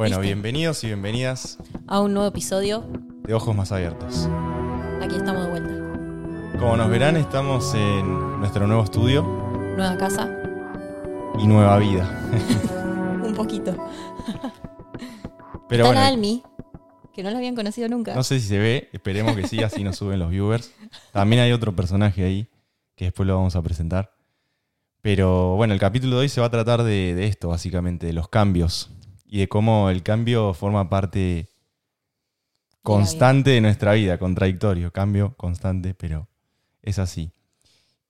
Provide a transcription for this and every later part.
Bueno, bienvenidos y bienvenidas a un nuevo episodio. de Ojos Más Abiertos. Aquí estamos de vuelta. Como nos verán, estamos en nuestro nuevo estudio Nueva casa. y nueva vida. Un poquito. Pero Está bueno, la Almi, que no la habían conocido nunca. no sé si se ve, esperemos que sí, así nos suben los viewers. También hay otro personaje ahí que después lo vamos a presentar. Pero bueno, el capítulo de hoy se va a tratar de, de esto, básicamente, de los cambios y de cómo el cambio forma parte constante de nuestra vida, contradictorio, cambio constante, pero es así.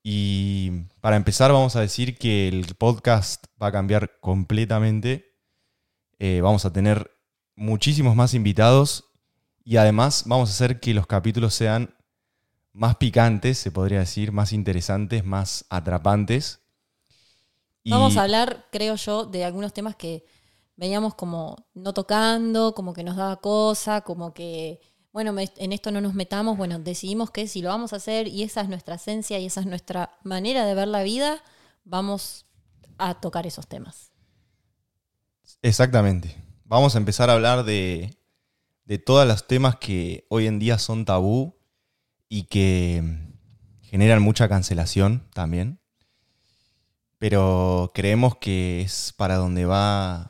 Y para empezar vamos a decir que el podcast va a cambiar completamente. Eh, vamos a tener muchísimos más invitados y además vamos a hacer que los capítulos sean más picantes, se podría decir, más interesantes, más atrapantes. Y- Vamos a hablar, creo yo, de algunos temas que veníamos como no tocando, como que nos daba cosa, como que, bueno, en esto no nos metamos. Bueno, decidimos que si lo vamos a hacer y esa es nuestra esencia y esa es nuestra manera de ver la vida, vamos a tocar esos temas. Exactamente. Vamos a empezar a hablar de, de todos los temas que hoy en día son tabú y que mm, generan mucha cancelación también. Pero creemos que es para donde va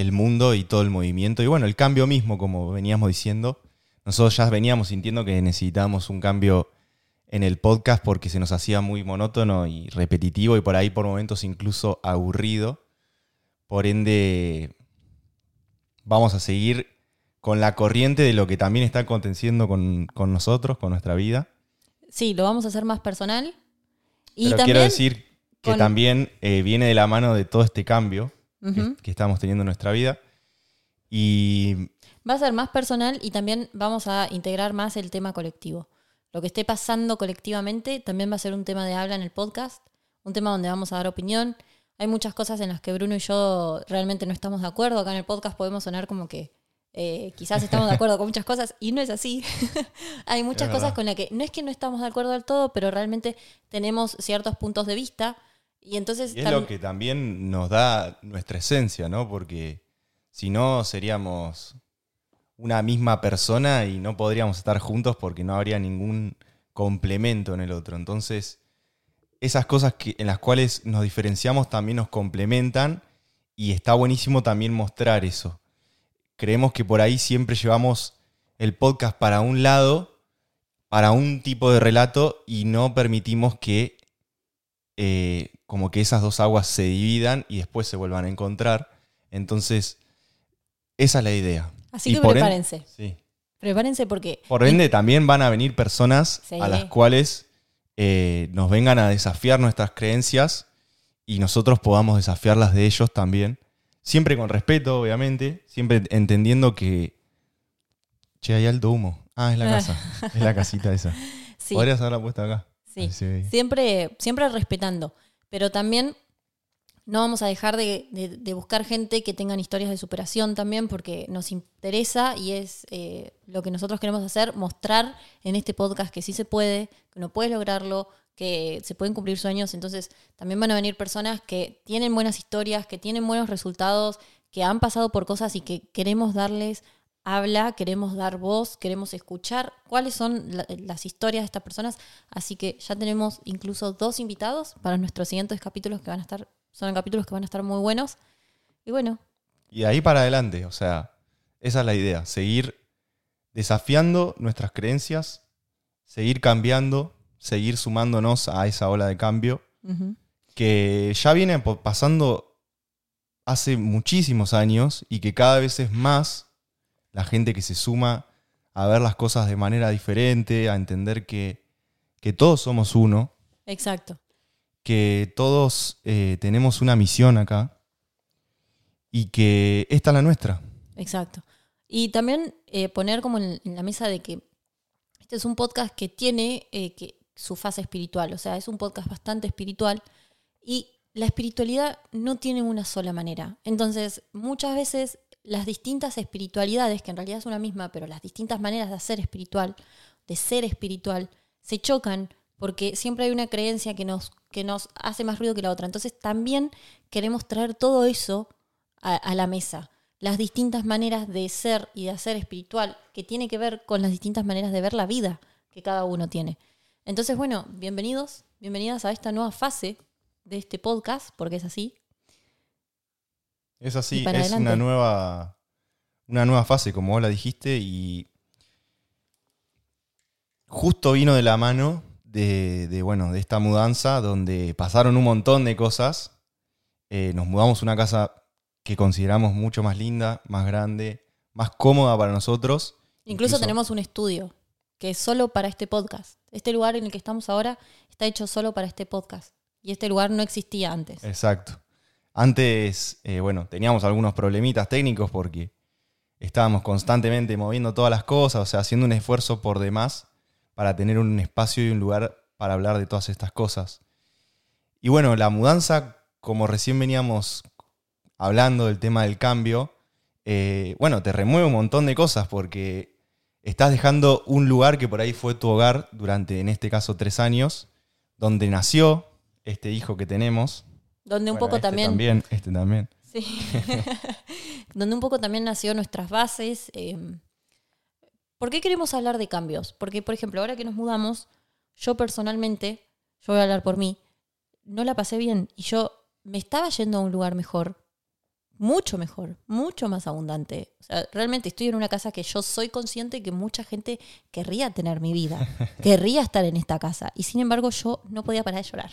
el mundo y todo el movimiento. Y bueno, el cambio mismo, como veníamos diciendo. Nosotros ya veníamos sintiendo que necesitábamos un cambio en el podcast porque se nos hacía muy monótono y repetitivo y por ahí por momentos incluso aburrido. Por ende, vamos a seguir con la corriente de lo que también está aconteciendo con, con nosotros, con nuestra vida. Sí, lo vamos a hacer más personal. Y Pero también, quiero decir que con- también eh, viene de la mano de todo este cambio que- estamos teniendo en nuestra vida. Y Va a ser más personal y también vamos a integrar más el tema colectivo. Lo que esté pasando colectivamente también va a ser un tema de habla en el podcast, un tema donde vamos a dar opinión. Hay muchas cosas en las que Bruno y yo realmente no estamos de acuerdo. Acá en el podcast podemos sonar como que eh, quizás estamos de acuerdo con muchas cosas y no es así. Hay muchas cosas con las que no es que no estamos de acuerdo del todo, pero realmente tenemos ciertos puntos de vista. Y entonces es tam- lo que también nos da nuestra esencia, ¿no? Porque si no, seríamos una misma persona y no podríamos estar juntos porque no habría ningún complemento en el otro. Entonces, esas cosas que, en las cuales nos diferenciamos también nos complementan y está buenísimo también mostrar eso. Creemos que por ahí siempre llevamos el podcast para un lado, para un tipo de relato y no permitimos que eh, como que esas dos aguas se dividan y después se vuelvan a encontrar. Entonces, esa es la idea. Así Y que en- prepárense. sí. Prepárense porque Por ende, también van a venir personas Sí. a las cuales eh, nos vengan a desafiar nuestras creencias y nosotros podamos desafiarlas de ellos también. Siempre con respeto, obviamente. Siempre entendiendo que. Che, hay alto humo. Ah, es la casa. es la casita esa. sí, Podrías haberla puesto acá. Sí. Siempre, siempre respetando. Pero también no vamos a dejar de, de- de buscar gente que tengan historias de superación también, porque nos interesa y es eh, lo que nosotros queremos hacer, mostrar en este podcast que sí se puede, que uno puede lograrlo, que se pueden cumplir sueños. Entonces, también van a venir personas que tienen buenas historias, que tienen buenos resultados, que han pasado por cosas y que queremos darles habla, queremos dar voz, queremos escuchar cuáles son la- las historias de estas personas. Así que ya tenemos incluso dos invitados para nuestros siguientes capítulos que van a estar, son capítulos que van a estar muy buenos. Y bueno, Y de ahí para adelante, o sea, esa es la idea, seguir desafiando nuestras creencias, seguir cambiando, seguir sumándonos a esa ola de cambio que ya viene pasando hace muchísimos años y que cada vez es más la gente que se suma a ver las cosas de manera diferente, a entender que, que todos somos uno, exacto. que todos eh, tenemos una misión acá y que esta es la nuestra. Exacto. Y también eh, poner como en, en la mesa de que este es un podcast que tiene eh, que, su fase espiritual, o sea, es un podcast bastante espiritual y la espiritualidad no tiene una sola manera. Entonces, muchas veces las distintas espiritualidades, que en realidad es una misma, pero las distintas maneras de hacer espiritual, de ser espiritual, se chocan porque siempre hay una creencia que nos, que nos hace más ruido que la otra. Entonces también queremos traer todo eso a, a la mesa las distintas maneras de ser y de hacer espiritual, que tiene que ver con las distintas maneras de ver la vida que cada uno tiene. Entonces, bueno, bienvenidos, bienvenidas a esta nueva fase de este podcast, porque es así. Es así, es adelante. una nueva, una nueva fase, como vos la dijiste, y justo vino de la mano de, de, bueno, de esta mudanza donde pasaron un montón de cosas. Eh, nos mudamos a una casa que consideramos mucho más linda, más grande, más cómoda para nosotros. Incluso, Incluso- tenemos un estudio que es solo para este podcast. Este lugar en el que estamos ahora está hecho solo para este podcast. Y este lugar no existía antes. Exacto. Antes, eh, bueno, teníamos algunos problemitas técnicos porque estábamos constantemente moviendo todas las cosas, o sea, haciendo un esfuerzo por demás para tener un espacio y un lugar para hablar de todas estas cosas. Y bueno, la mudanza, como recién veníamos hablando del tema del cambio, eh, bueno, te remueve un montón de cosas porque estás dejando un lugar que por ahí fue tu hogar durante, en este caso, tres años, donde nació este hijo que tenemos. Donde un Bueno, poco este también, también. Este también. Sí. donde un poco también nació nuestras bases. eh, ¿Por qué queremos hablar de cambios? Porque, por ejemplo, ahora que nos mudamos, yo personalmente, yo voy a hablar por mí, no la pasé bien y yo me estaba yendo a un lugar mejor, mucho mejor, mucho más abundante. O sea, realmente estoy en una casa que yo soy consciente que mucha gente querría tener mi vida, querría estar en esta casa y sin embargo yo no podía parar de llorar.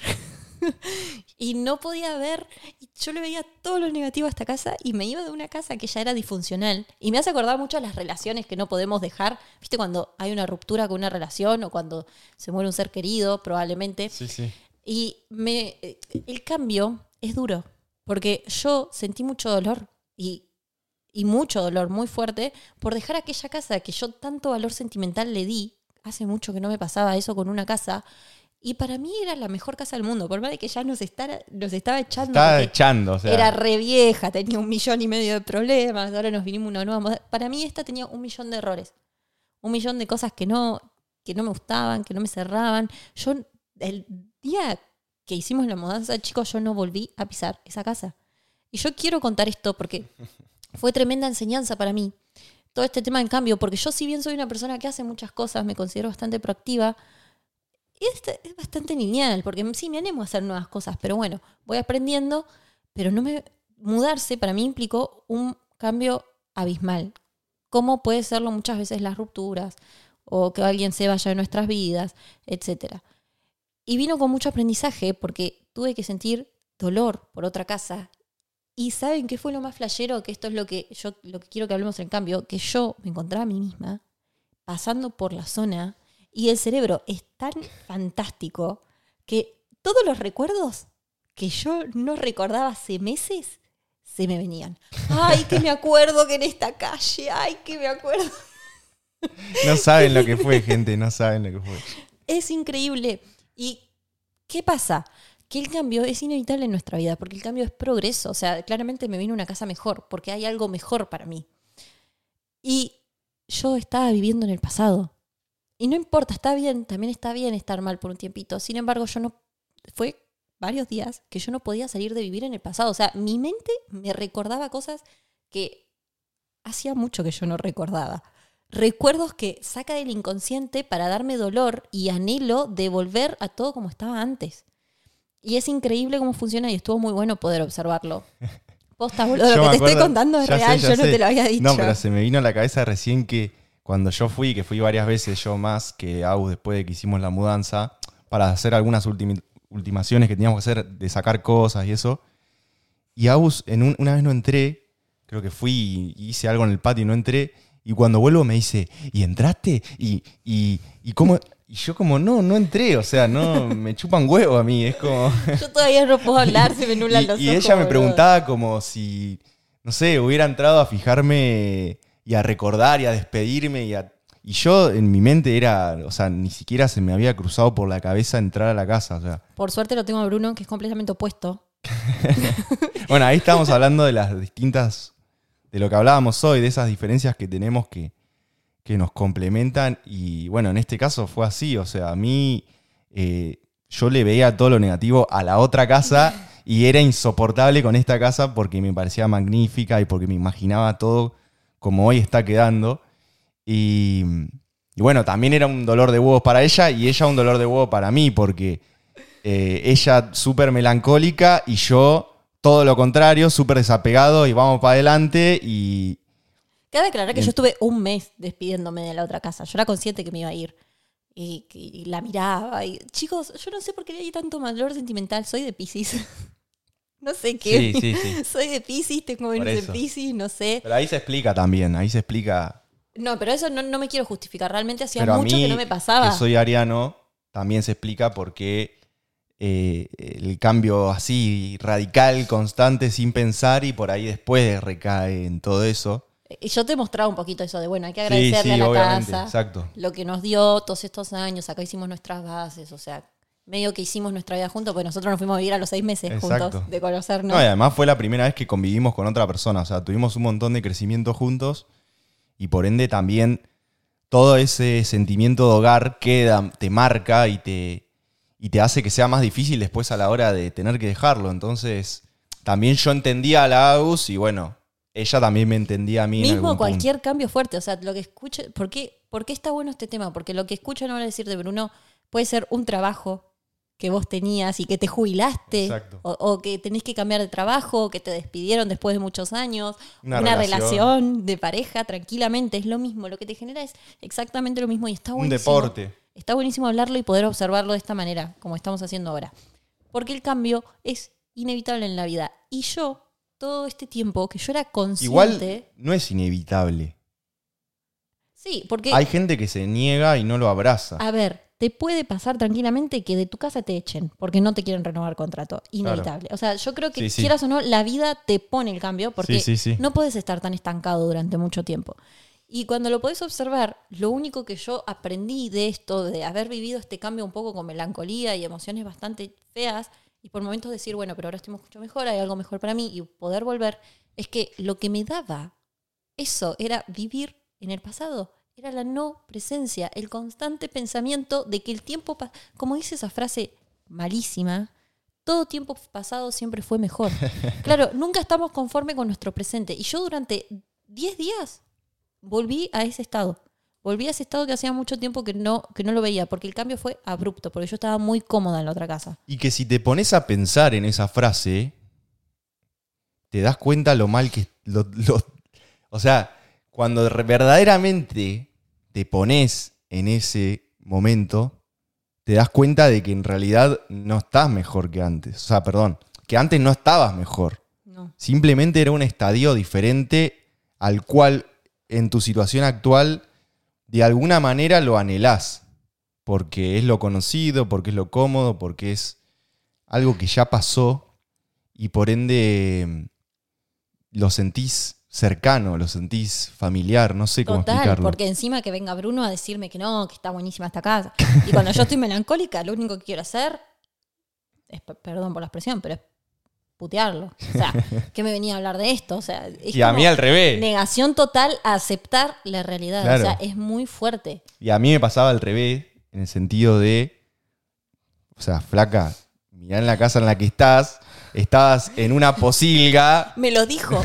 y no podía ver, yo le veía todo lo negativo a esta casa y me iba de una casa que ya era disfuncional. Y me hace acordar mucho a las relaciones que no podemos dejar, viste, cuando hay una ruptura con una relación o cuando se muere un ser querido, probablemente. Sí, sí. Y me, el cambio es duro, porque yo sentí mucho dolor y, y mucho dolor muy fuerte por dejar aquella casa que yo tanto valor sentimental le di. Hace mucho que no me pasaba eso con una casa. Y para mí era la mejor casa del mundo, por más de que ya nos, estara- nos estaba echando. Estaba echando, o sea. era re vieja, tenía un millón y medio de problemas, ahora nos vinimos una nueva. Para mí esta tenía un millón de errores, un millón de cosas que no, que no me gustaban, que no me cerraban. Yo, el día que hicimos la mudanza, chicos, yo no volví a pisar esa casa. Y yo quiero contar esto porque fue tremenda enseñanza para mí. Todo este tema del cambio, porque yo si bien soy una persona que hace muchas cosas, me considero bastante proactiva, es, es bastante lineal, porque sí me animo a hacer nuevas cosas, pero bueno, voy aprendiendo, pero no me mudarse para mí implicó un cambio abismal. Como puede serlo muchas veces las rupturas o que alguien se vaya de nuestras vidas, etcétera. Y vino con mucho aprendizaje porque tuve que sentir dolor por otra casa. Y saben qué fue lo más flashero, que esto es lo que yo lo que quiero que hablemos en cambio, que yo me encontraba a mí misma pasando por la zona y el cerebro es tan fantástico que todos los recuerdos que yo no recordaba hace meses se me venían. Ay, que me acuerdo que en esta calle, ay, que me acuerdo. No saben lo que fue, gente, no saben lo que fue. Es increíble. ¿Y qué pasa? Que el cambio es inevitable en nuestra vida, porque el cambio es progreso. O sea, claramente me vino una casa mejor, porque hay algo mejor para mí. Y yo estaba viviendo en el pasado. Y no importa, está bien, también está bien estar mal por un tiempito. Sin embargo, yo no. Fue varios días que yo no podía salir de vivir en el pasado. O sea, mi mente me recordaba cosas que hacía mucho que yo no recordaba. Recuerdos que saca del inconsciente para darme dolor y anhelo de volver a todo como estaba antes. Y es increíble cómo funciona y estuvo muy bueno poder observarlo. Posta, boludo, lo que te estoy contando es sé, real, yo no sé. te lo había dicho. No, pero se me vino a la cabeza recién que cuando yo fui, que fui varias veces yo más que Agus después de que hicimos la mudanza, para hacer algunas ultimaciones que teníamos que hacer de sacar cosas y eso. Y Agus, en un- una vez no entré, creo que fui y hice algo en el patio y no entré. Y cuando vuelvo me dice, ¿y entraste? ¿Y, y, y cómo? Y yo como, no, no entré, o sea, no, me chupan huevo a mí, es como... Yo todavía no puedo hablar, se me nulan Y, los y ojos. ella me preguntaba como si, no sé, hubiera entrado a fijarme y a recordar y a despedirme y a- Y yo en mi mente era, o sea, ni siquiera se me había cruzado por la cabeza entrar a la casa, o sea. Por suerte lo tengo a Bruno, que es completamente opuesto. Bueno, ahí estamos hablando de las distintas, de lo que hablábamos hoy, de esas diferencias que tenemos que, que nos complementan. Y bueno, en este caso fue así, o sea, a mí eh, yo le veía todo lo negativo a la otra casa y era insoportable con esta casa porque me parecía magnífica y porque me imaginaba todo como hoy está quedando. Y, y bueno, también era un dolor de huevos para ella y ella un dolor de huevos para mí porque eh, ella súper melancólica y yo todo lo contrario, súper desapegado y vamos para adelante y... Cabe aclarar que yo estuve un mes despidiéndome de la otra casa. Yo era consciente que me iba a ir. Y, y la miraba. Y, chicos, yo no sé por qué hay tanto valor sentimental. Soy de Pisces. no sé qué. Sí, sí, sí. Soy de Pisces, tengo Venus en eso. Pisces, no sé. Pero ahí se explica también, ahí se explica... No, pero eso no, no me quiero justificar. Realmente hacía Pero a mucho mí, que no me pasaba. que soy ariano, también se explica por qué eh, el cambio así radical, constante, sin pensar y por ahí después recae en todo eso. Y yo te he mostrado un poquito eso de, bueno, hay que agradecerle sí, a la casa. exacto. Lo que nos dio todos estos años. Acá hicimos nuestras bases. O sea, medio que hicimos nuestra vida juntos. Porque nosotros nos fuimos a vivir a los seis meses Exacto. juntos de conocernos. No, y además fue la primera vez que convivimos con otra persona, o sea, tuvimos un montón de crecimiento juntos y por ende también todo ese sentimiento de hogar queda, te marca y te, y te hace que sea más difícil después a la hora de tener que dejarlo. Entonces, también yo entendía a la Agus y bueno, ella también me entendía a mí. en Mismo punto. cualquier cambio fuerte, o sea, lo que escuche, ¿por qué, ¿por qué está bueno este tema? Porque lo que escuchan ahora decir de Bruno puede ser un trabajo que vos tenías y que te jubilaste, o, o que tenés que cambiar de trabajo, o que te despidieron después de muchos años, Una una, relación. relación. de pareja, tranquilamente, es lo mismo, lo que te genera es exactamente lo mismo y está Un buenísimo. deporte. Está buenísimo hablarlo y poder observarlo de esta manera, como estamos haciendo ahora. Porque el cambio es inevitable en la vida. Y yo, todo este tiempo que yo era consciente. Igual no es inevitable. Sí, porque. Hay gente que se niega y no lo abraza. A ver, te puede pasar tranquilamente que de tu casa te echen porque no te quieren renovar contrato. Inevitable. O sea, yo creo que Sí, sí. quieras o no, la vida te pone el cambio porque Sí, sí, sí. no puedes estar tan estancado durante mucho tiempo. Y cuando lo podés observar, lo único que yo aprendí de esto, de haber vivido este cambio un poco con melancolía y emociones bastante feas, y por momentos decir, bueno, pero ahora estoy mucho mejor, hay algo mejor para mí, y poder volver, es que lo que me daba eso era vivir en el pasado, era la no presencia, el constante pensamiento de que el tiempo, como dice esa frase malísima, todo tiempo pasado siempre fue mejor. Claro, nunca estamos conformes con nuestro presente. Y yo durante 10 días volví a ese estado. Volví a ese estado que hacía mucho tiempo que no, que no lo veía, porque el cambio fue abrupto, porque yo estaba muy cómoda en la otra casa. Y que si te pones a pensar en esa frase, te das cuenta lo mal que... lo- lo- o sea, cuando verdaderamente te pones en ese momento, te das cuenta de que en realidad no estás mejor que antes. O sea, perdón, que antes no estabas mejor. No. Simplemente era un estadio diferente al cual en tu situación actual de alguna manera lo anhelás. Porque es lo conocido, porque es lo cómodo, porque es algo que ya pasó y por ende mm, lo sentís cercano, lo sentís familiar, no sé cómo Total, explicarlo. porque encima que venga Bruno a decirme que no, que está buenísima esta casa. Y cuando yo estoy melancólica, lo único que quiero hacer es, pe- perdón por la expresión, pero es putearlo. O sea, que me venía a hablar de esto? O sea, es y a mí al revés. negación total a aceptar la realidad. Claro. O sea, es muy fuerte. Y a mí me pasaba al revés, en el sentido de, o sea, flaca, mirá en la casa en la que estás, estabas en una posilga. Me lo dijo.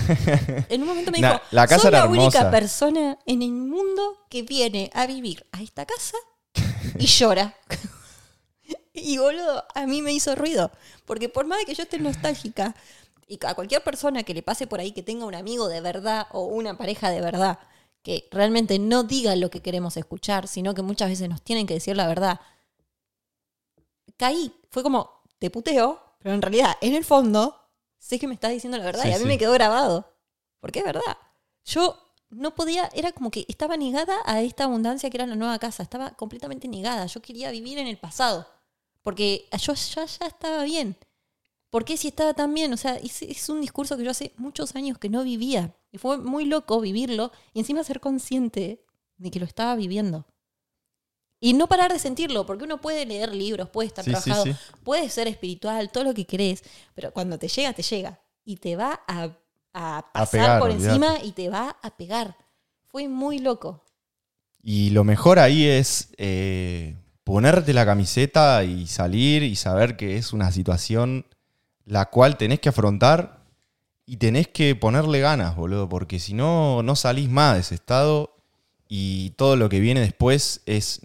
En un momento me Nah, dijo, la casa soy era la única hermosa". persona en el mundo que viene a vivir a esta casa y llora. Y boludo, a mí me hizo ruido. Porque por más de que yo esté nostálgica, y a cualquier persona que le pase por ahí que tenga un amigo de verdad o una pareja de verdad, que realmente no diga lo que queremos escuchar, sino que muchas veces nos tienen que decir la verdad. Caí, fue como, te puteo, pero en realidad, en el fondo, sé que me estás diciendo la verdad Sí, y a mí sí. me quedó grabado. Porque es verdad. Yo no podía, era como que estaba negada a esta abundancia que era la nueva casa, estaba completamente negada. Yo quería vivir en el pasado, porque yo ya, ya estaba bien. ¿Por qué si estaba tan bien? O sea, es, es un discurso que yo hace muchos años que no vivía. Y fue muy loco vivirlo y encima ser consciente de que lo estaba viviendo. Y no parar de sentirlo, porque uno puede leer libros, puede estar Sí, trabajado, sí. puede ser espiritual, todo lo que querés, pero cuando te llega, te llega. Y te va a, a pasar pegar, por olvidate. encima y te va a pegar. Fue muy loco. Y lo mejor ahí es eh, ponerte la camiseta y salir y saber que es una situación la cual tenés que afrontar y tenés que ponerle ganas, boludo, porque si no, no salís más de ese estado y todo lo que viene después es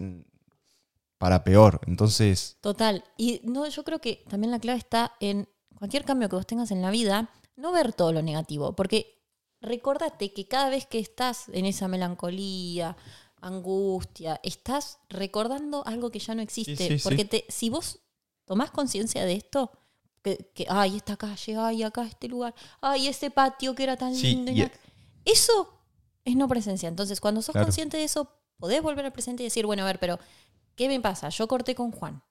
para peor. Entonces, Total. Y no, yo creo que también la clave está en cualquier cambio que vos tengas en la vida, no ver todo lo negativo. Porque recordate que cada vez que estás en esa melancolía, angustia, estás recordando algo que ya no existe. Sí, sí, sí. porque te- si vos tomás conciencia de esto, que, que, ay, esta calle, ay, acá este lugar, ay, ese patio que era tan lindo. y na- Eso es no presencia. Entonces, cuando sos Claro. consciente de eso, podés volver al presente y decir, bueno, a ver, pero ¿qué me pasa? Yo corté con Juan.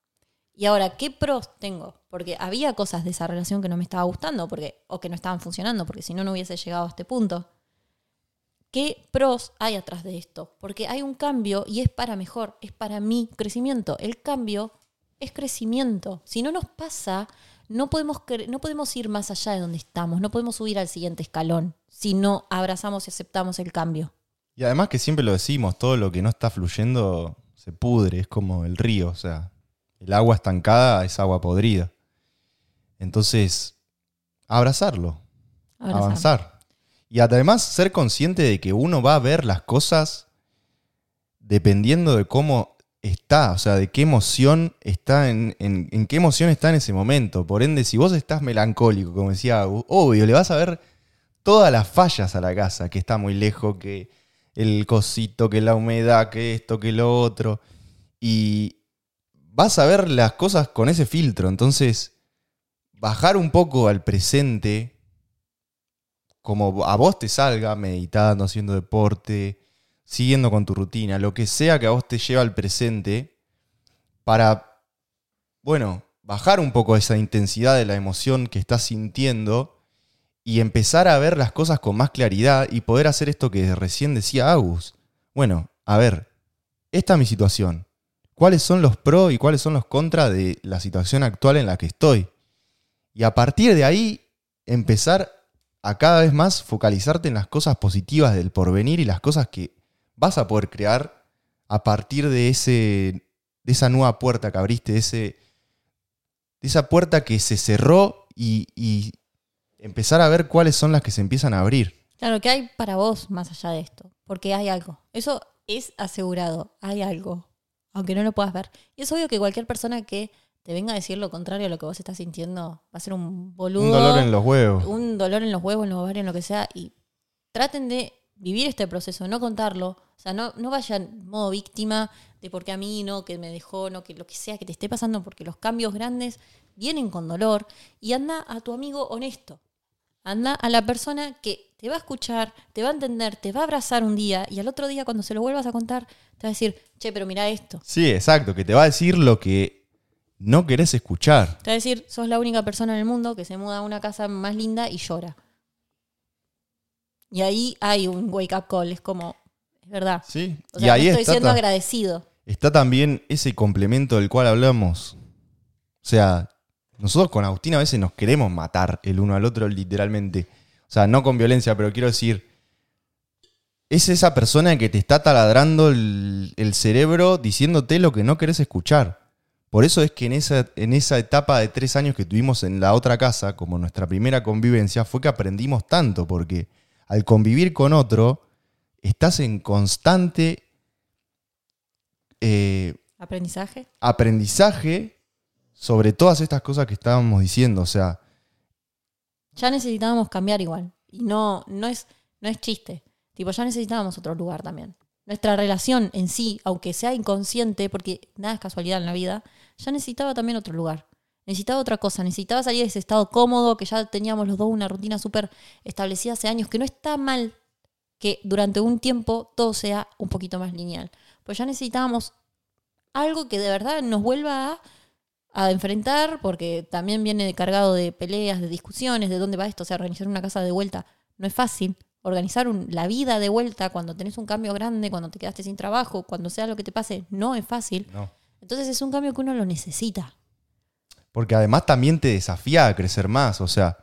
Y ahora, ¿qué pros tengo? Porque había cosas de esa relación que no me estaba gustando porque, o que no estaban funcionando, porque si no, no hubiese llegado a este punto. ¿Qué pros hay atrás de esto? Porque hay un cambio y es para mejor, es para mi crecimiento. El cambio es crecimiento. Si no nos pasa, no podemos, no podemos ir más allá de donde estamos, no podemos subir al siguiente escalón si no abrazamos y aceptamos el cambio. y además que siempre lo decimos, todo lo que no está fluyendo se pudre, es como el río, o sea, el agua estancada es agua podrida. Entonces, abrazarlo, Abrazar. avanzar. Y además ser consciente de que uno va a ver las cosas dependiendo de cómo está, o sea, de qué emoción está en, en- en qué emoción está en ese momento. Por ende, si vos estás melancólico, como decía obvio, le vas a ver todas las fallas a la casa, que está muy lejos, que el cosito, que la humedad, que esto, que lo otro. Y vas a ver las cosas con ese filtro. Entonces, bajar un poco al presente, como a vos te salga, meditando, haciendo deporte, siguiendo con tu rutina, lo que sea que a vos te lleve al presente, para, bueno, bajar un poco esa intensidad de la emoción que estás sintiendo y empezar a ver las cosas con más claridad y poder hacer esto que recién decía Agus. Bueno, a ver, esta es mi situación. ¿Cuáles son los pros y cuáles son los contras de la situación actual en la que estoy? Y a partir de ahí, empezar a cada vez más focalizarte en las cosas positivas del porvenir y las cosas que vas a poder crear a partir de, ese, de esa nueva puerta que abriste, de, ese, de esa puerta que se cerró y, y empezar a ver cuáles son las que se empiezan a abrir. Claro, que hay para vos más allá de esto? Porque hay algo. Eso es asegurado. Hay algo. Aunque no lo puedas ver. Y es obvio que cualquier persona que te venga a decir lo contrario a lo que vos estás sintiendo va a ser un boludo. Un dolor en los huevos. un dolor en los huevos, en los ovarios, en lo que sea. Y traten de vivir este proceso, no contarlo. O sea, no, no vayan modo víctima de por qué a mí no, que me dejó, no, que lo que sea que te esté pasando, porque los cambios grandes vienen con dolor. Y anda a tu amigo honesto. Anda a la persona que te va a escuchar, te va a entender, te va a abrazar un día y al otro día cuando se lo vuelvas a contar, te va a decir, che, pero mira esto. Sí, exacto, que te va a decir lo que no querés escuchar. Te va a decir, sos la única persona en el mundo que se muda a una casa más linda y llora. Y ahí hay un wake up call, es como, es verdad. Sí, O y ahí estoy está, siendo agradecido. está también ese complemento del cual hablamos. O sea, nosotros con Agustín a veces nos queremos matar el uno al otro literalmente. O sea, no con violencia, pero quiero decir, es esa persona que te está taladrando el, el cerebro diciéndote lo que no querés escuchar. Por eso es que en esa, en esa etapa de tres años que tuvimos en la otra casa, como nuestra primera convivencia, fue que aprendimos tanto, porque al convivir con otro, estás en constante eh, Aprendizaje. aprendizaje sobre todas estas cosas que estábamos diciendo. O sea, Ya necesitábamos cambiar igual. Y no, no, es, no es chiste. Tipo, ya necesitábamos otro lugar también. Nuestra relación en sí, aunque sea inconsciente, porque nada es casualidad en la vida, ya necesitaba también otro lugar. Necesitaba otra cosa, necesitaba salir de ese estado cómodo, que ya teníamos los dos una rutina súper establecida hace años, que no está mal que durante un tiempo todo sea un poquito más lineal. Pues ya necesitábamos algo que de verdad nos vuelva a, a enfrentar, porque también viene cargado de peleas, de discusiones, de dónde va esto. O sea, organizar una casa de vuelta no es fácil. Organizar un- la vida de vuelta cuando tenés un cambio grande, cuando te quedaste sin trabajo, cuando sea lo que te pase, no es fácil. no. Entonces es un cambio que uno lo necesita. Porque además también te desafía a crecer más. O sea,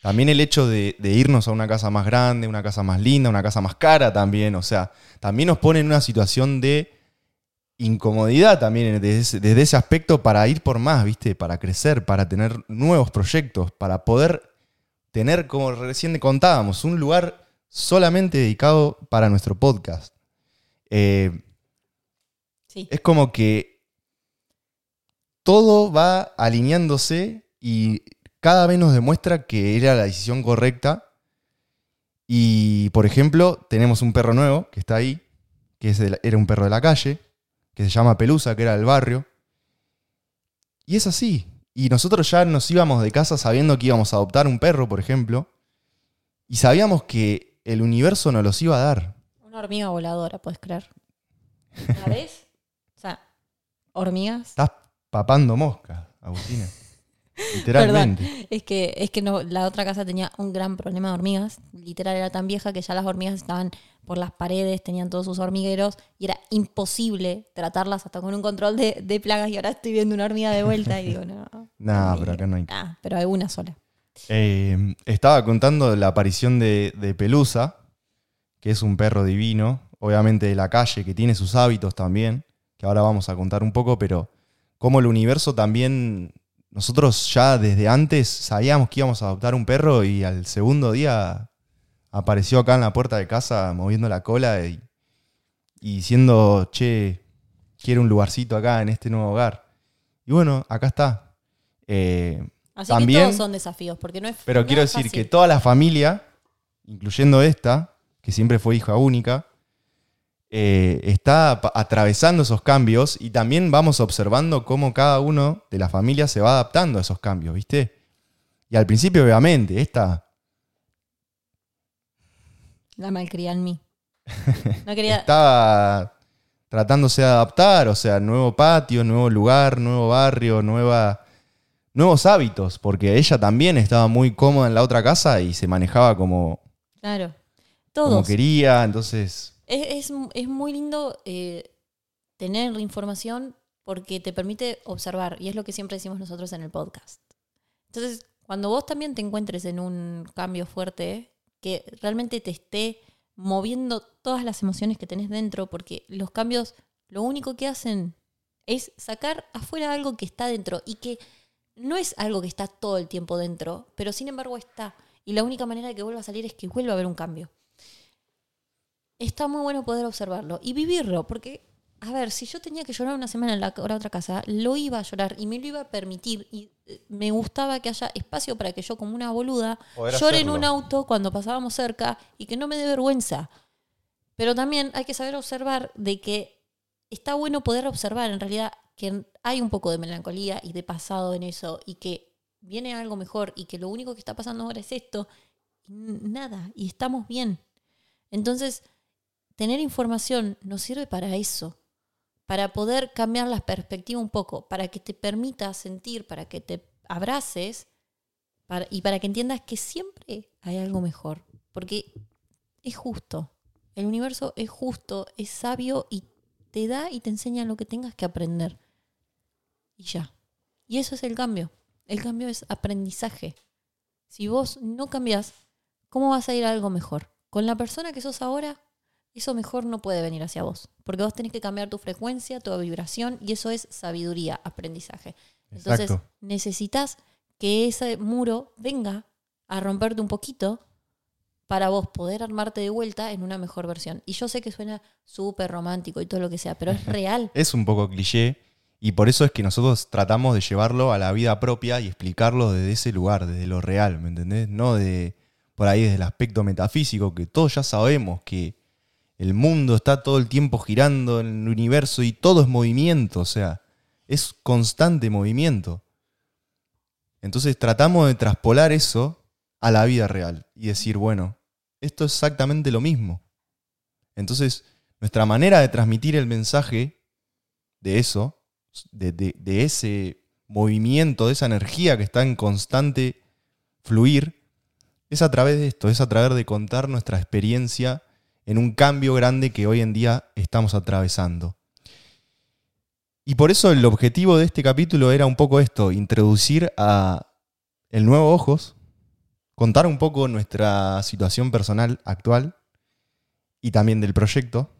también el hecho de, de irnos a una casa más grande, una casa más linda, una casa más cara también. O sea, también nos pone en una situación de incomodidad también desde ese, desde ese aspecto para ir por más, ¿viste? Para crecer, para tener nuevos proyectos, para poder tener, como recién contábamos, un lugar solamente dedicado para nuestro podcast. Eh, Sí. es como que todo va alineándose y cada vez nos demuestra que era la decisión correcta. Y, por ejemplo, tenemos un perro nuevo que está ahí, que es de la- era un perro de la calle, que se llama Pelusa, que era del barrio. Y es así. Y nosotros ya nos íbamos de casa sabiendo que íbamos a adoptar un perro, por ejemplo, y sabíamos que el universo nos los iba a dar. Una hormiga voladora, puedes creer. ¿La ves? O sea, hormigas. Estás papando mosca, Agustina. Literalmente. Es que, es que no, la otra casa tenía un gran problema de hormigas. Literal era tan vieja que ya las hormigas estaban por las paredes, tenían todos sus hormigueros y era imposible tratarlas hasta con un control de, de plagas. Y ahora estoy viendo una hormiga de vuelta y digo, no. Nah, pero acá no hay. Ah, pero hay una sola. Eh, estaba contando la aparición de, de Pelusa, que es un perro divino, obviamente de la calle, que tiene sus hábitos también, que ahora vamos a contar un poco, pero como el universo también, nosotros ya desde antes sabíamos que íbamos a adoptar un perro y al segundo día apareció acá en la puerta de casa moviendo la cola y, y diciendo, che, quiero un lugarcito acá en este nuevo hogar. Y bueno, acá está. Eh, Así También- que todos son desafíos, porque no es pero no quiero es decir fácil. que toda la familia, incluyendo esta, que siempre fue hija única, eh, está atravesando esos cambios y también vamos observando cómo cada uno de la familia se va adaptando a esos cambios, ¿viste? Y al principio, obviamente, esta La malcría en mí. No quería. estaba tratándose de adaptar, o sea, nuevo patio, nuevo lugar, nuevo barrio, nueva, nuevos hábitos, porque ella también estaba muy cómoda en la otra casa y se manejaba como, Claro. como Todos. quería, entonces... Es, es- es muy lindo eh, tener información porque te permite observar, y es lo que siempre decimos nosotros en el podcast. Entonces, cuando vos también te encuentres en un cambio fuerte, que realmente te esté moviendo todas las emociones que tenés dentro, porque los cambios lo único que hacen es sacar afuera algo que está dentro y que no es algo que está todo el tiempo dentro, pero sin embargo está. Y la única manera de que vuelva a salir es que vuelva a haber un cambio está muy bueno poder observarlo y vivirlo, porque, a ver, si yo tenía que llorar una semana en la, la otra casa, lo iba a llorar y me lo iba a permitir y eh, me gustaba que haya espacio para que yo como una boluda llore en hacerlo. un auto cuando pasábamos cerca y que no me dé vergüenza. Pero también hay que saber observar de que está bueno poder observar en realidad que hay un poco de melancolía y de pasado en eso y que viene algo mejor y que lo único que está pasando ahora es esto. Nada, y estamos bien. Entonces, tener información nos sirve para eso, para poder cambiar la perspectiva un poco, para que te permita sentir, para que te abraces y para que entiendas que siempre hay algo mejor, porque es justo. El universo es justo, es sabio y te da y te enseña lo que tengas que aprender. Y ya. Y eso es el cambio. El cambio es aprendizaje. Si vos no cambias, ¿cómo vas a ir a algo mejor? Con la persona que sos ahora, eso mejor no puede venir hacia vos. Porque vos tenés que cambiar tu frecuencia, tu vibración, y eso es sabiduría, aprendizaje. Entonces, necesitas que ese muro venga a romperte un poquito para vos poder armarte de vuelta en una mejor versión. Y yo sé que suena súper romántico y todo lo que sea, pero es real. Es un poco cliché y por eso es que nosotros tratamos de llevarlo a la vida propia y explicarlo desde ese lugar, desde lo real, ¿me entendés? No de por ahí desde el aspecto metafísico, que todos ya sabemos que el mundo está todo el tiempo girando en el universo y todo es movimiento, o sea, es constante movimiento. Entonces tratamos de traspolar eso a la vida real y decir, bueno, esto es exactamente lo mismo. Entonces, nuestra manera de transmitir el mensaje de eso, de, de- de ese movimiento, de esa energía que está en constante fluir, es a través de esto, es a través de contar nuestra experiencia en un cambio grande que hoy en día estamos atravesando. Y por eso el objetivo de este capítulo era un poco esto, introducir a el nuevo Ojos, contar un poco nuestra situación personal actual y también del proyecto,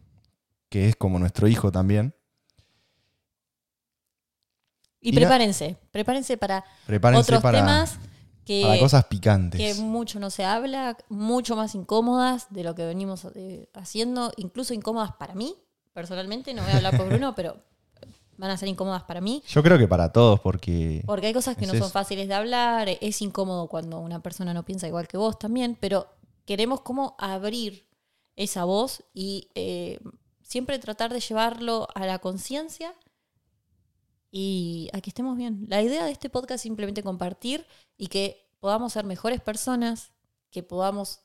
que es como nuestro hijo también. Y, prepárense, prepárense para Prepárense otros para, temas que, para cosas picantes. que mucho no se habla, mucho más incómodas de lo que venimos eh, haciendo, incluso incómodas para mí, personalmente, no voy a hablar por Bruno, pero van a ser incómodas para mí. Yo creo que para todos, porque Porque hay cosas que Es no son fáciles de hablar, es incómodo cuando una persona no piensa igual que vos también, pero queremos como abrir esa voz y eh, siempre tratar de llevarlo a la conciencia y a que estemos bien. La idea de este podcast es simplemente compartir y que podamos ser mejores personas, que podamos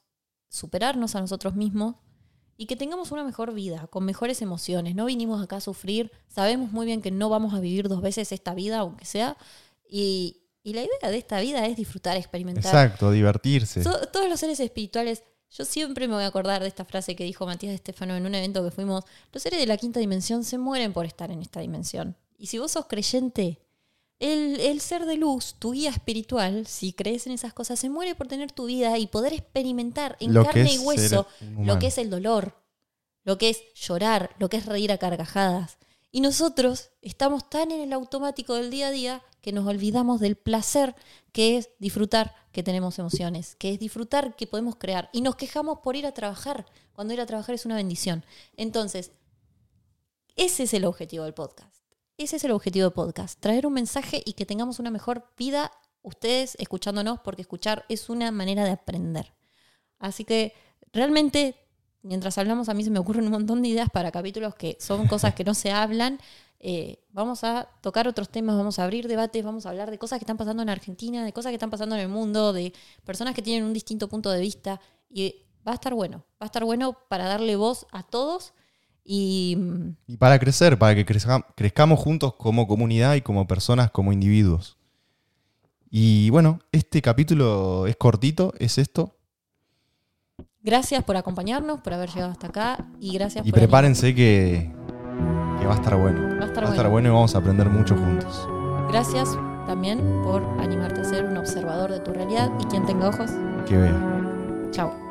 superarnos a nosotros mismos y que tengamos una mejor vida, con mejores emociones. No vinimos acá a sufrir, sabemos muy bien que no vamos a vivir dos veces esta vida, aunque sea, y, y la idea de esta vida es disfrutar, experimentar. exacto, divertirse. To- todos los seres espirituales, yo siempre me voy a acordar de esta frase que dijo Matías Estefano en un evento que fuimos, los seres de la quinta dimensión se mueren por estar en esta dimensión. Y si vos sos creyente, el, el ser de luz, tu guía espiritual, si crees en esas cosas, se muere por tener tu vida y poder experimentar en Lo carne y hueso lo que es el dolor, lo que es llorar, lo que es reír a carcajadas. Y nosotros estamos tan en el automático del día a día que nos olvidamos del placer que es disfrutar que tenemos emociones, que es disfrutar que podemos crear. Y nos quejamos por ir a trabajar, cuando ir a trabajar es una bendición. Entonces, ese es el objetivo del podcast. Ese es el objetivo del podcast, traer un mensaje y que tengamos una mejor vida ustedes escuchándonos, porque escuchar es una manera de aprender. Así que realmente, mientras hablamos, a mí se me ocurren un montón de ideas para capítulos que son cosas que no se hablan. Eh, vamos a tocar otros temas, vamos a abrir debates, vamos a hablar de cosas que están pasando en Argentina, de cosas que están pasando en el mundo, de personas que tienen un distinto punto de vista. Y va a estar bueno, va a estar bueno para darle voz a todos. Y Y para crecer, para que crezca- crezcamos juntos como comunidad y como personas, como individuos. Y bueno, este capítulo es cortito, es esto. gracias por acompañarnos, por haber llegado hasta acá. Y gracias Y por prepárense que, que va a estar bueno. Va a estar Va a estar bueno. bueno y vamos a aprender mucho juntos. Gracias también por animarte a ser un observador de tu realidad y quien tenga ojos, Que vea. chao.